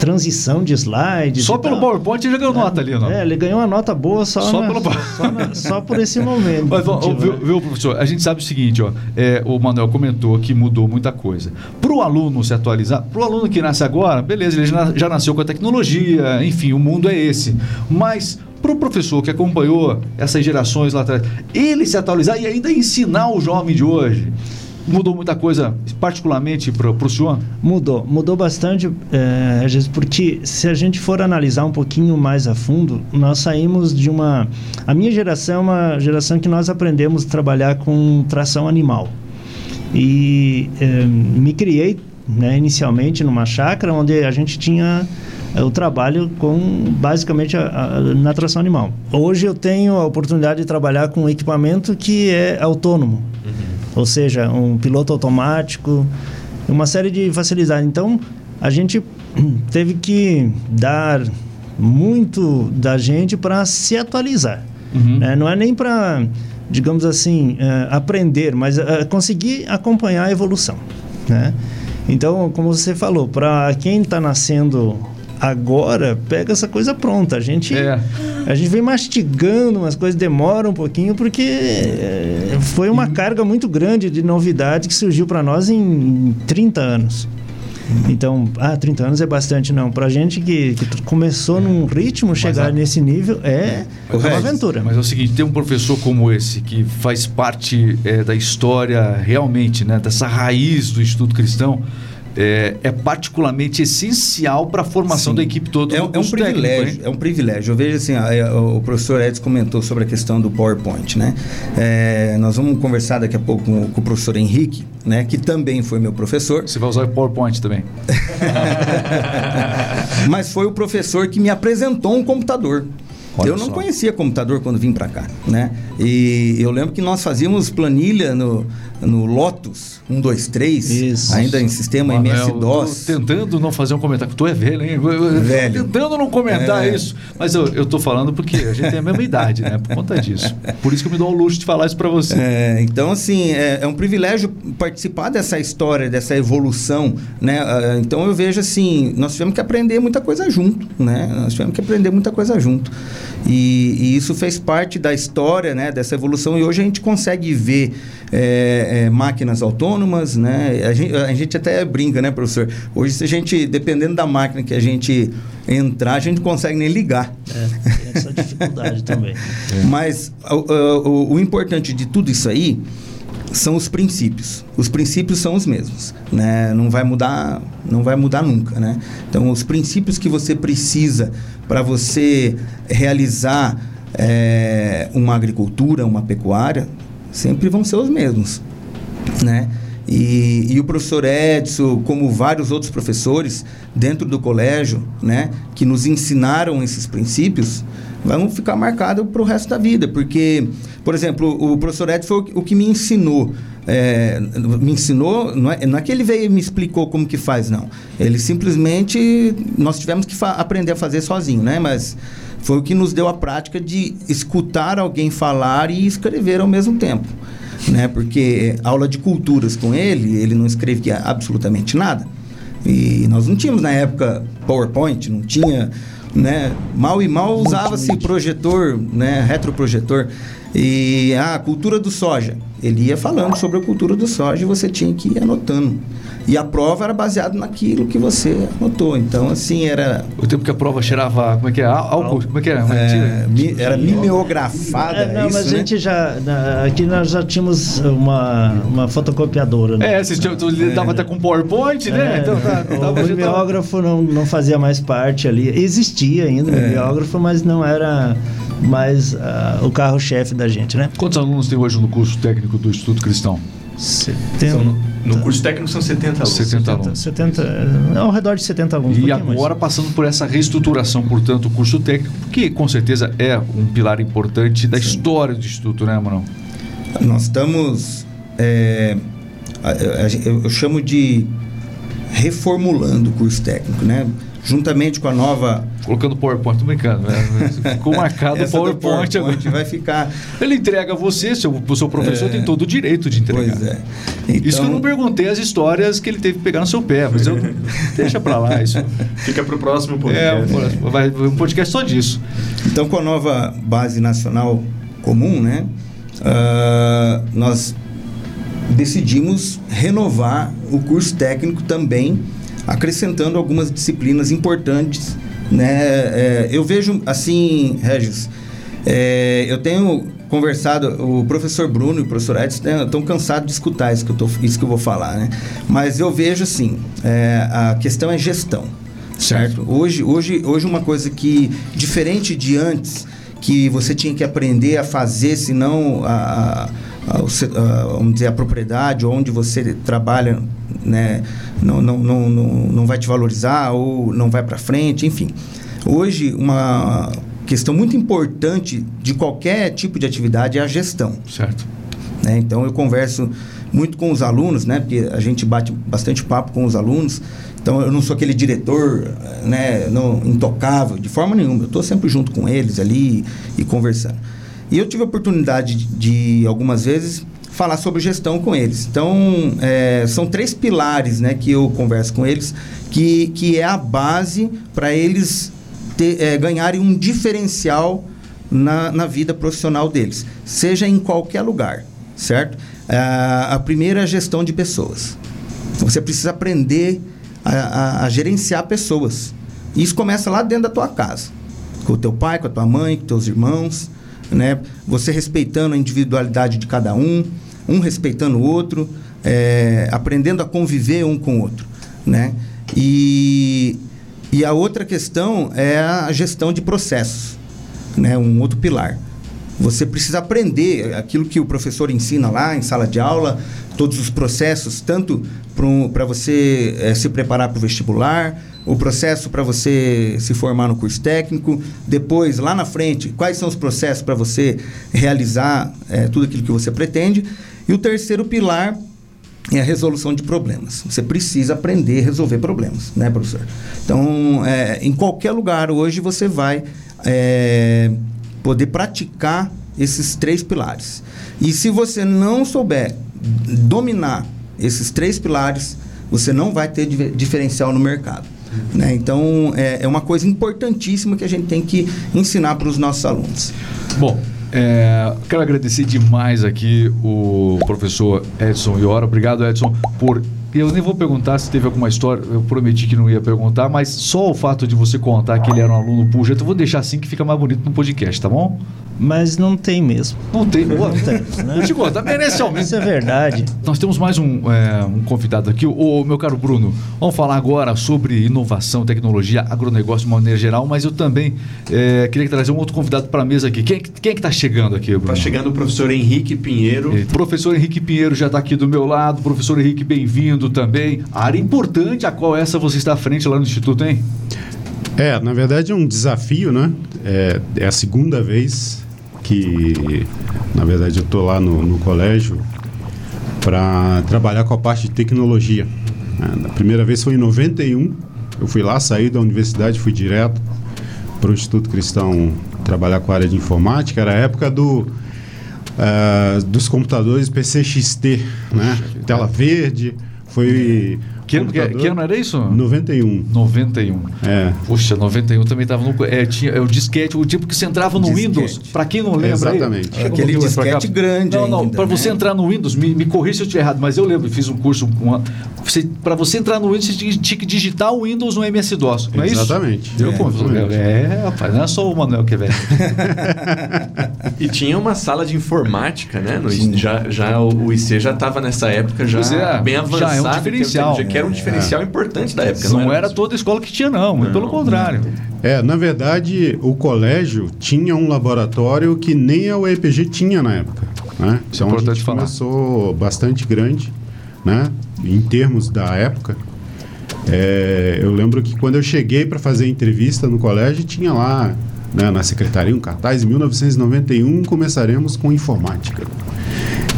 transição de slides. Só pelo. PowerPoint ele já ganhou nota ali, não? É, ele ganhou uma nota boa só, Só na- pelo- só, na- só por esse momento. Mas, ó, viu, né? viu, professor? A gente sabe o seguinte, ó. é, o Manuel comentou que mudou muita coisa. Para o aluno se atualizar, para o aluno que nasce agora, beleza, ele já, já nasceu com a tecnologia, enfim, o mundo é esse. Mas para o professor que acompanhou essas gerações lá atrás, ele se atualizar e ainda ensinar o jovem de hoje, mudou muita coisa, particularmente para o senhor? Mudou, mudou bastante, é, porque se a gente for analisar um pouquinho mais a fundo, nós saímos de uma. A minha geração é uma geração que nós aprendemos a trabalhar com tração animal. E é, me criei né, inicialmente numa chácara onde a gente tinha é, o trabalho com basicamente a, a, na tração animal. Hoje eu tenho a oportunidade de trabalhar com um equipamento que é autônomo, ou seja, um piloto automático, uma série de facilidades. Então a gente teve que dar muito da gente para se atualizar. Uhum. né? Não é nem para, digamos assim, eh, aprender, mas eh, conseguir acompanhar a evolução. Né? Então, como você falou, para quem está nascendo agora, pega essa coisa pronta. A gente, É. a gente vem mastigando, umas coisas demoram um pouquinho, porque eh, foi uma carga muito grande de novidade que surgiu para nós em 30 anos. Então, ah, 30 anos é bastante, não. Pra gente que, que começou num ritmo, chegar a- nesse nível é, é uma Regis, aventura. Mas é o seguinte, tem um professor como esse que faz parte é, da história realmente, né, dessa raiz do estudo cristão. É, é particularmente essencial para a formação Sim. da equipe toda. É, um- é um técnico, privilégio, hein? é um privilégio. Eu vejo assim, a- a- o professor Edson comentou sobre a questão do PowerPoint, né? É, nós vamos conversar daqui a pouco com, com o professor Henrique, né? Que também foi meu professor, Você vai usar o PowerPoint também. mas foi o professor que me apresentou um computador. Olha eu não só. conhecia computador quando vim para cá, né? E eu lembro que nós fazíamos planilha no, no Lotus 123, Isso. ainda em sistema MS-DOS. Tentando não fazer um comentário. Tu é velho, hein? Eu- Velho. Tentando não comentar É. isso. Mas eu, eu tô falando porque a gente tem a mesma idade, né? Por conta disso. Por isso que eu me dou o luxo de falar isso pra você. É, então, assim, é, é um privilégio participar dessa história, dessa evolução, né? Ah, Então, eu vejo assim, nós tivemos que aprender muita coisa junto, né? Nós tivemos que aprender muita coisa junto. E, e isso fez parte da história, né? Dessa evolução. E hoje a gente consegue ver é, é, máquinas autônomas, né? A gente, a gente até brinca, né, professor? Hoje, se a gente, dependendo da máquina que a gente entrar, a gente não consegue nem ligar. É, tem essa dificuldade também. Mas o, o- o importante de tudo isso aí são os princípios. Os princípios são os mesmos, né? Não vai mudar, não vai mudar nunca, né? Então, os princípios que você precisa para você realizar é, uma agricultura, uma pecuária, sempre vão ser os mesmos, né? E, e o professor Edson, como vários outros professores dentro do colégio, né, que nos ensinaram esses princípios, vão ficar marcados para o resto da vida. Porque, por exemplo, o professor Edson foi o que- me ensinou. É, me ensinou, não é, não é que ele veio e me explicou como que faz, não. Ele simplesmente, nós tivemos que aprender a fazer sozinho, né? Mas foi o que nos deu a prática de escutar alguém falar e escrever ao mesmo tempo né? Porque aula de culturas com ele, ele não escrevia absolutamente nada. E nós não tínhamos na época PowerPoint, não tinha, né? Mal e mal usava-se projetor, né? Retroprojetor. E a cultura do soja, ele ia falando sobre a cultura do soja e você tinha que ir anotando. E a prova era baseada naquilo que você anotou. Então, assim, era O tempo que a prova cheirava. Como é que é? Álcool? Como é que é? é, mi- era mimeografada. É, não, isso, mas a né? gente já. Aqui nós já tínhamos uma, uma fotocopiadora. né? É, vocês tinham, lidava até com PowerPoint, né? É, Então tá, tava, o mimeógrafo não, não fazia mais parte ali. Existia ainda o É. mimeógrafo, mas não era mais ah, o carro-chefe da gente, né? Quantos alunos tem hoje no curso técnico do Instituto Cristão? Setenta, São no, no curso técnico são 70 alunos. 70 alunos. 70, ao redor de 70 alunos. E pouquinho mais. agora passando por essa reestruturação, portanto, o curso técnico, que com certeza é um pilar importante da história do Instituto, né, Manuel? Nós estamos. é, eu, eu chamo de reformulando o curso técnico, né? Juntamente com a nova. Colocando PowerPoint, tô brincando, né? Ficou marcado o PowerPoint, agora. vai ficar. Ele entrega a você, seu, o seu professor tem todo o direito de entregar. Pois é. Isso que eu não Então, perguntei as histórias que ele teve que pegar no seu pé, mas eu deixa pra lá isso. Fica pro próximo É, podcast. um, vai, um podcast só disso. então, com a nova base nacional comum, né? ah, nós decidimos renovar o curso técnico também, acrescentando algumas disciplinas importantes. Né? É, eu vejo assim, Regis, é, eu tenho conversado, o professor Bruno e o professor Edson estão cansados de escutar isso que, eu tô, isso que eu vou falar, né? Mas eu vejo assim, é, a questão é gestão, certo? Hoje, hoje, hoje uma coisa que, diferente de antes, que você tinha que aprender a fazer, senão a, a, se- a- vamos dizer, a propriedade onde você trabalha né, não, não, não, não, não vai te valorizar ou não vai para frente, enfim. Hoje, uma questão muito importante de qualquer tipo de atividade é a gestão. Certo. né? Então eu converso muito com os alunos, né? Porque a gente bate bastante papo com os alunos. Então eu não sou aquele diretor, né? Não intocável de forma nenhuma. Eu estou sempre junto com eles ali e conversando. E eu tive a oportunidade de, de, algumas vezes falar sobre gestão com eles. Então é, são três pilares, né? Que eu converso com eles, que que é a base para eles ter, é, ganharem um diferencial na, na vida profissional deles, seja em qualquer lugar, certo? Ah, a primeira é a gestão de pessoas. Você precisa aprender a, a, a gerenciar pessoas. Isso começa lá dentro da tua casa, com o teu pai, com a tua mãe, com teus irmãos, né? Você respeitando a individualidade de cada um, um respeitando o outro, é, aprendendo a conviver um com o outro. né? E, e a outra questão é a gestão de processos, né? Um outro pilar. Você precisa aprender aquilo que o professor ensina lá em sala de aula, todos os processos, tanto para você é, se preparar para o vestibular, o processo para você se formar no curso técnico, depois, lá na frente, quais são os processos para você realizar é, tudo aquilo que você pretende. E o terceiro pilar é a resolução de problemas. Você precisa aprender a resolver problemas, né, professor? Então, é, em qualquer lugar hoje você vai é, poder praticar esses três pilares. E se você não souber dominar esses três pilares, você não vai ter diferencial no mercado. Né? Então, é, é uma coisa importantíssima que a gente tem que ensinar para os nossos alunos. Bom, é, quero agradecer demais aqui o professor Edson Iora. Obrigado, Edson, por eu nem vou perguntar se teve alguma história, eu prometi que não ia perguntar, mas só o fato de você contar que ele era um aluno puxa, eu vou deixar assim que fica mais bonito no podcast, tá bom? Mas não tem mesmo. Não tem, não tem. Né? Vou te contar, merece aumento. Isso é verdade. Nós temos mais um, é, um convidado aqui, o, meu caro Bruno. Vamos falar agora sobre inovação, tecnologia, agronegócio de uma maneira geral, mas eu também é, queria trazer um outro convidado para a mesa aqui. Quem, quem é que está chegando aqui, Bruno? Está chegando o professor Henrique Pinheiro. É, professor Henrique Pinheiro já está aqui do meu lado. Professor Henrique, bem-vindo também. A área importante a qual essa você está à frente lá no Instituto, hein? É, na verdade é um desafio, né? É, é a segunda vez que, na verdade, eu estou lá no, no colégio para trabalhar com a parte de tecnologia. A primeira vez foi em 91. Eu fui lá, saí da universidade, fui direto para o Instituto Cristão trabalhar com a área de informática. Era a época do, uh, dos computadores PCXT, né? Tela verde. Foi que ano, que, que ano era isso? 91. 91. É. Puxa, 91 também estava no. É, tinha, é o disquete, o tipo que você entrava no disquete. Windows. Para quem não lembra. Exatamente. Aí, Aquele disquete grande. Não, não. Para né? você entrar no Windows, me, me corrija se eu estiver errado, mas eu lembro, fiz um curso. Para você entrar no Windows, você tinha que digitar o Windows no MS-DOS. Não é isso? Exatamente. Eu é, é, rapaz, não é só o Manuel que é velho. e tinha uma sala de informática, né? No, já, já, o IC já estava nessa época já é, bem avançado. Já é um diferencial que era um diferencial é. importante da época. Não, não era, era toda a escola que tinha, não, muito pelo contrário. É, na verdade, o colégio tinha um laboratório que nem a UEPG tinha na época. Né? Isso é então a gente falar. começou bastante grande, né? Em termos da época. É, eu lembro que quando eu cheguei para fazer entrevista no colégio, tinha lá né, na secretaria um cartaz, em 1991 começaremos com informática.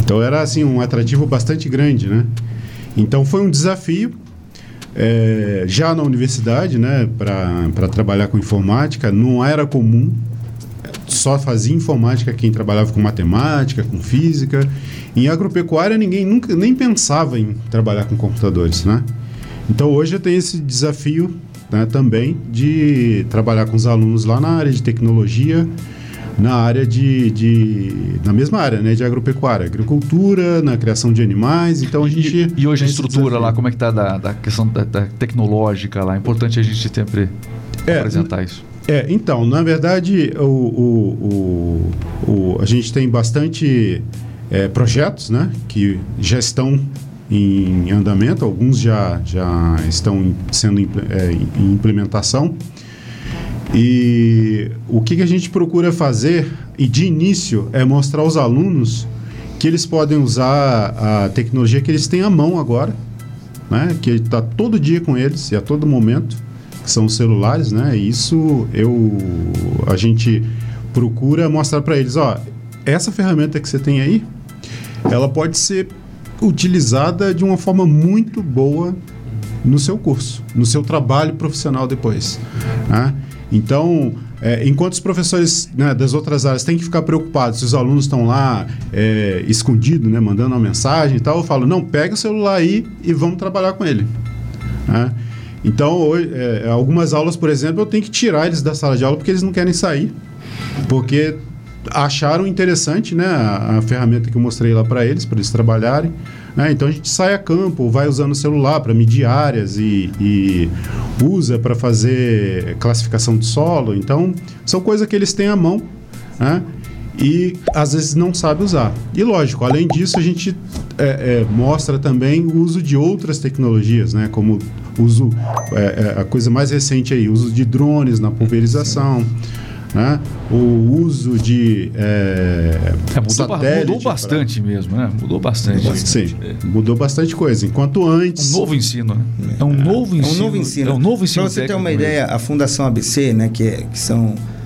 Então era assim um atrativo bastante grande, né? Então foi um desafio. É, já na universidade, né, para trabalhar com informática, não era comum, só fazia informática quem trabalhava com matemática, com física. Em agropecuária, ninguém nunca nem pensava em trabalhar com computadores, né? Então hoje eu tenho esse desafio né, também de trabalhar com os alunos lá na área de tecnologia, na área de, de na mesma área, né, de agropecuária, agricultura, na criação de animais. Então a gente e, e hoje a estrutura lá, como é que está da, da questão da, da, tecnológica lá? É importante a gente sempre é, apresentar isso. É, então, na verdade, o, o, o, o a gente tem bastante é, projetos, né, que já estão em andamento, alguns já, já estão sendo é, em implementação. E o que, que a gente procura fazer, e de início, é mostrar aos alunos que eles podem usar a tecnologia que eles têm à mão agora, né? que está todo dia com eles e a todo momento, que são os celulares, né? Isso eu, a gente procura mostrar para eles, ó, essa ferramenta que você tem aí, ela pode ser utilizada de uma forma muito boa no seu curso, no seu trabalho profissional depois. Né? Então, é, enquanto os professores né, das outras áreas têm que ficar preocupados se os alunos estão lá é, escondidos, né, mandando uma mensagem e tal, eu falo, não, pega o celular aí e vamos trabalhar com ele. Né? Então, hoje, é, algumas aulas, por exemplo, eu tenho que tirar eles da sala de aula porque eles não querem sair. Porque acharam interessante né, a, a ferramenta que eu mostrei lá para eles, para eles trabalharem. Né? Então a gente sai a campo, vai usando o celular para medir áreas e, e usa para fazer classificação de solo. Então são coisas que eles têm à mão né? E às vezes não sabe usar. E lógico, além disso, a gente é, é, mostra também o uso de outras tecnologias, né? Como uso é, é, a coisa mais recente aí, uso de drones na pulverização. Né? O uso de é, É, mudou, satélite mudou bastante mesmo, né? Mudou bastante. pra- Sim, mudou bastante coisa. Enquanto antes. Um novo ensino, né? É um novo É ensino. um novo ensino. É um novo ensino Para você ter uma mesmo. ideia, a Fundação ABC, né, que, é- que são é,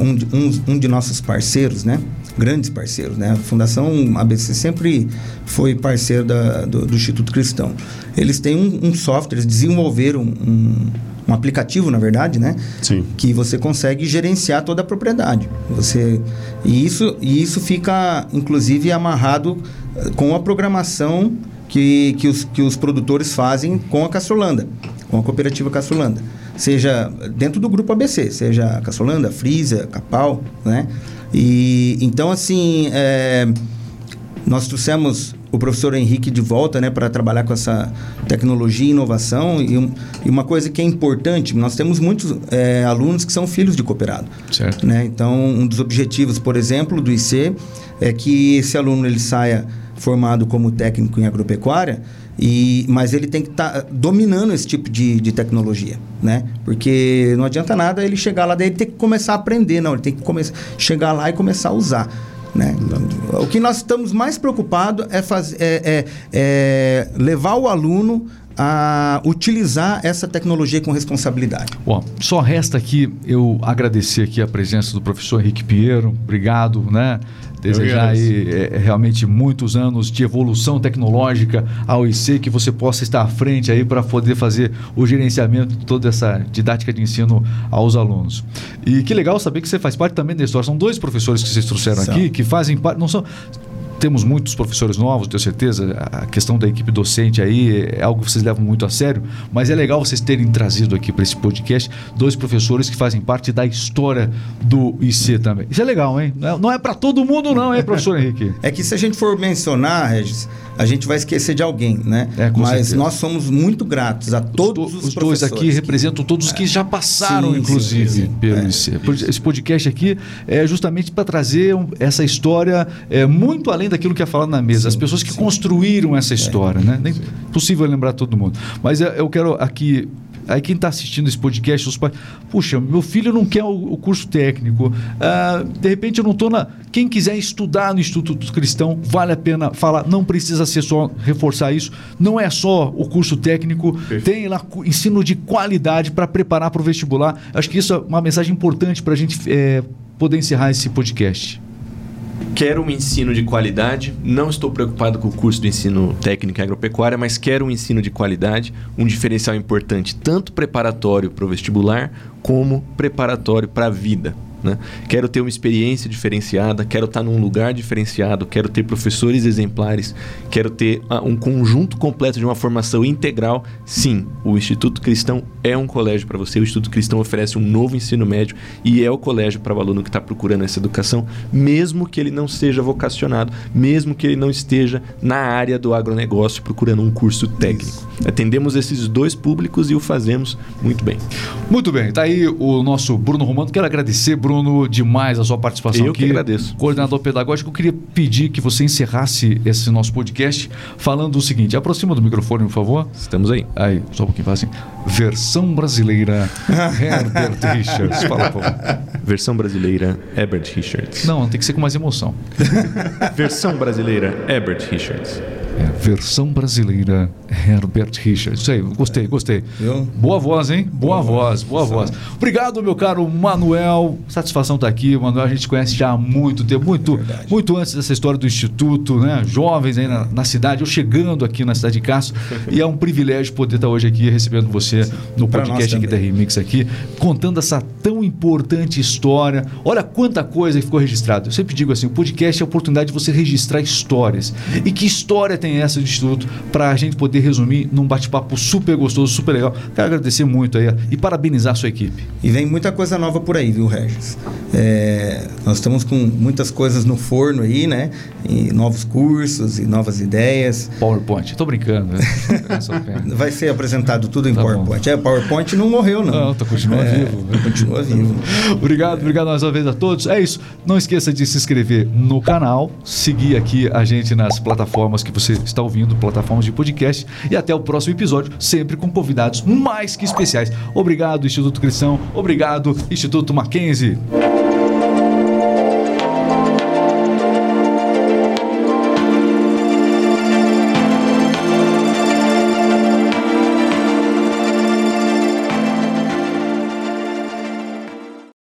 um, de- um, um de nossos parceiros, né, grandes parceiros, né, a Fundação ABC sempre foi parceiro da- do, do Instituto Cristão. Eles têm um, um software, eles desenvolveram um, um aplicativo, na verdade, né, Sim. que você consegue gerenciar toda a propriedade. Você e isso e isso fica inclusive amarrado eh, com a programação que, que, os, que os produtores fazem com a Castrolanda, com a cooperativa Castrolanda. Seja dentro do grupo ABC, seja a Castrolanda, Frisa, Capal, né? E então assim, é, nós trouxemos o professor Henrique de volta né, para trabalhar com essa tecnologia e inovação. E, um- e uma coisa que é importante, nós temos muitos é, alunos que são filhos de cooperado. Certo. Né? Então, um dos objetivos, por exemplo, do IC é que esse aluno ele saia formado como técnico em agropecuária, e, mas ele tem que estar dominando esse tipo de, de tecnologia, né? Porque não adianta nada ele chegar lá, daí ele tem que começar a aprender, não, ele tem que começar, chegar lá e começar a usar. Né? O que nós estamos mais preocupados é, é, é- é levar o aluno a utilizar essa tecnologia com responsabilidade. Bom, só resta aqui eu agradecer aqui a presença do professor Henrique Pinheiro. Obrigado, né? Desejar aí é, realmente muitos anos de evolução tecnológica ao IC, que você possa estar à frente aí para poder fazer o gerenciamento de toda essa didática de ensino aos alunos. E que legal saber que você faz parte também da história. São dois professores que vocês trouxeram São. aqui, que fazem parte, não são temos muitos professores novos, tenho certeza. A questão da equipe docente aí é algo que vocês levam muito a sério, mas é legal vocês terem trazido aqui para esse podcast dois professores que fazem parte da história do IC também. Isso é legal, hein? Não é, é para todo mundo, não, hein, professor Henrique? É que se a gente for mencionar, Regis, a gente vai esquecer de alguém, né? É, Mas certeza. nós somos muito gratos a todos Do- os, os dois aqui representam todos os que já passaram, Sim, inclusive, sim, sim. pelo É. Esse podcast aqui é justamente para trazer um- essa história é, muito além daquilo que é falado na mesa. As pessoas que construíram essa história, né? Nem possível lembrar todo mundo. Mas é, eu quero aqui. Aí quem está assistindo esse podcast, os pais, puxa, meu filho não quer o, curso técnico. Ah, de repente eu não estou na. Quem quiser estudar no Instituto Cristão, vale a pena falar. Não precisa ser só reforçar isso. Não é só o curso técnico, tem lá ensino de qualidade para preparar para o vestibular. Acho que isso é uma mensagem importante para a gente eh, poder encerrar esse podcast. Quero um ensino de qualidade. Não estou preocupado com o curso do ensino técnico em agropecuária, mas quero um ensino de qualidade, um diferencial importante, tanto preparatório para o vestibular, como preparatório para a vida. Né? Quero ter uma experiência diferenciada, quero estar num lugar diferenciado, quero ter professores exemplares, quero ter ah, um conjunto completo de uma formação integral. Sim, o Instituto Cristão é um colégio para você. O Instituto Cristão oferece um novo ensino médio e é o colégio para o aluno que está procurando essa educação, mesmo que ele não seja vocacionado, mesmo que ele não esteja na área do agronegócio procurando um curso técnico. Atendemos esses dois públicos e o fazemos muito bem. Muito bem, tá aí o nosso Bruno Romano. Quero agradecer, Bruno, demais a sua participação Eu aqui. que agradeço. Coordenador pedagógico, eu queria pedir que você encerrasse esse nosso podcast falando o seguinte: aproxima do microfone, por favor. Estamos aí. Aí, só um pouquinho, fala assim. Versão brasileira Herbert Richards. Fala, por favor. Versão brasileira, Herbert Richards. Não, tem que ser com mais emoção. Versão brasileira, Herbert Richards. É, versão brasileira Herbert Richards. Isso aí, gostei, gostei. Viu? Boa voz, hein? Boa, voz, boa voz. Obrigado, meu caro Manuel. Satisfação estar aqui. Manuel, a gente conhece já há muito tempo, muito, Verdade. muito antes dessa história do Instituto, né? Jovens aí na, na cidade, eu chegando aqui na cidade de Castro. e é um privilégio poder estar hoje aqui recebendo você no podcast aqui da. Remix aqui, contando essa tão importante história. Olha quanta coisa que ficou registrada. Eu sempre digo assim, o podcast é a oportunidade de você registrar histórias. E que história tem essa do Instituto para a gente poder resumir num bate-papo super gostoso, super legal. Quero agradecer muito aí e parabenizar a sua equipe. E vem muita coisa nova por aí, viu, Regis? É, nós estamos com muitas coisas no forno aí, né? E novos cursos e novas ideias. PowerPoint. Tô brincando. né? Vai ser apresentado tudo em Tá bom. PowerPoint. É, PowerPoint não morreu, não. Não, tá, continua É, vivo. Continua vivo. Obrigado, obrigado mais uma vez a todos. É isso. Não esqueça de se inscrever no canal, seguir aqui a gente nas plataformas que você está ouvindo, plataformas de podcast. E até o próximo episódio, sempre com convidados mais que especiais. Obrigado, Instituto Cristão. Obrigado, Instituto Mackenzie.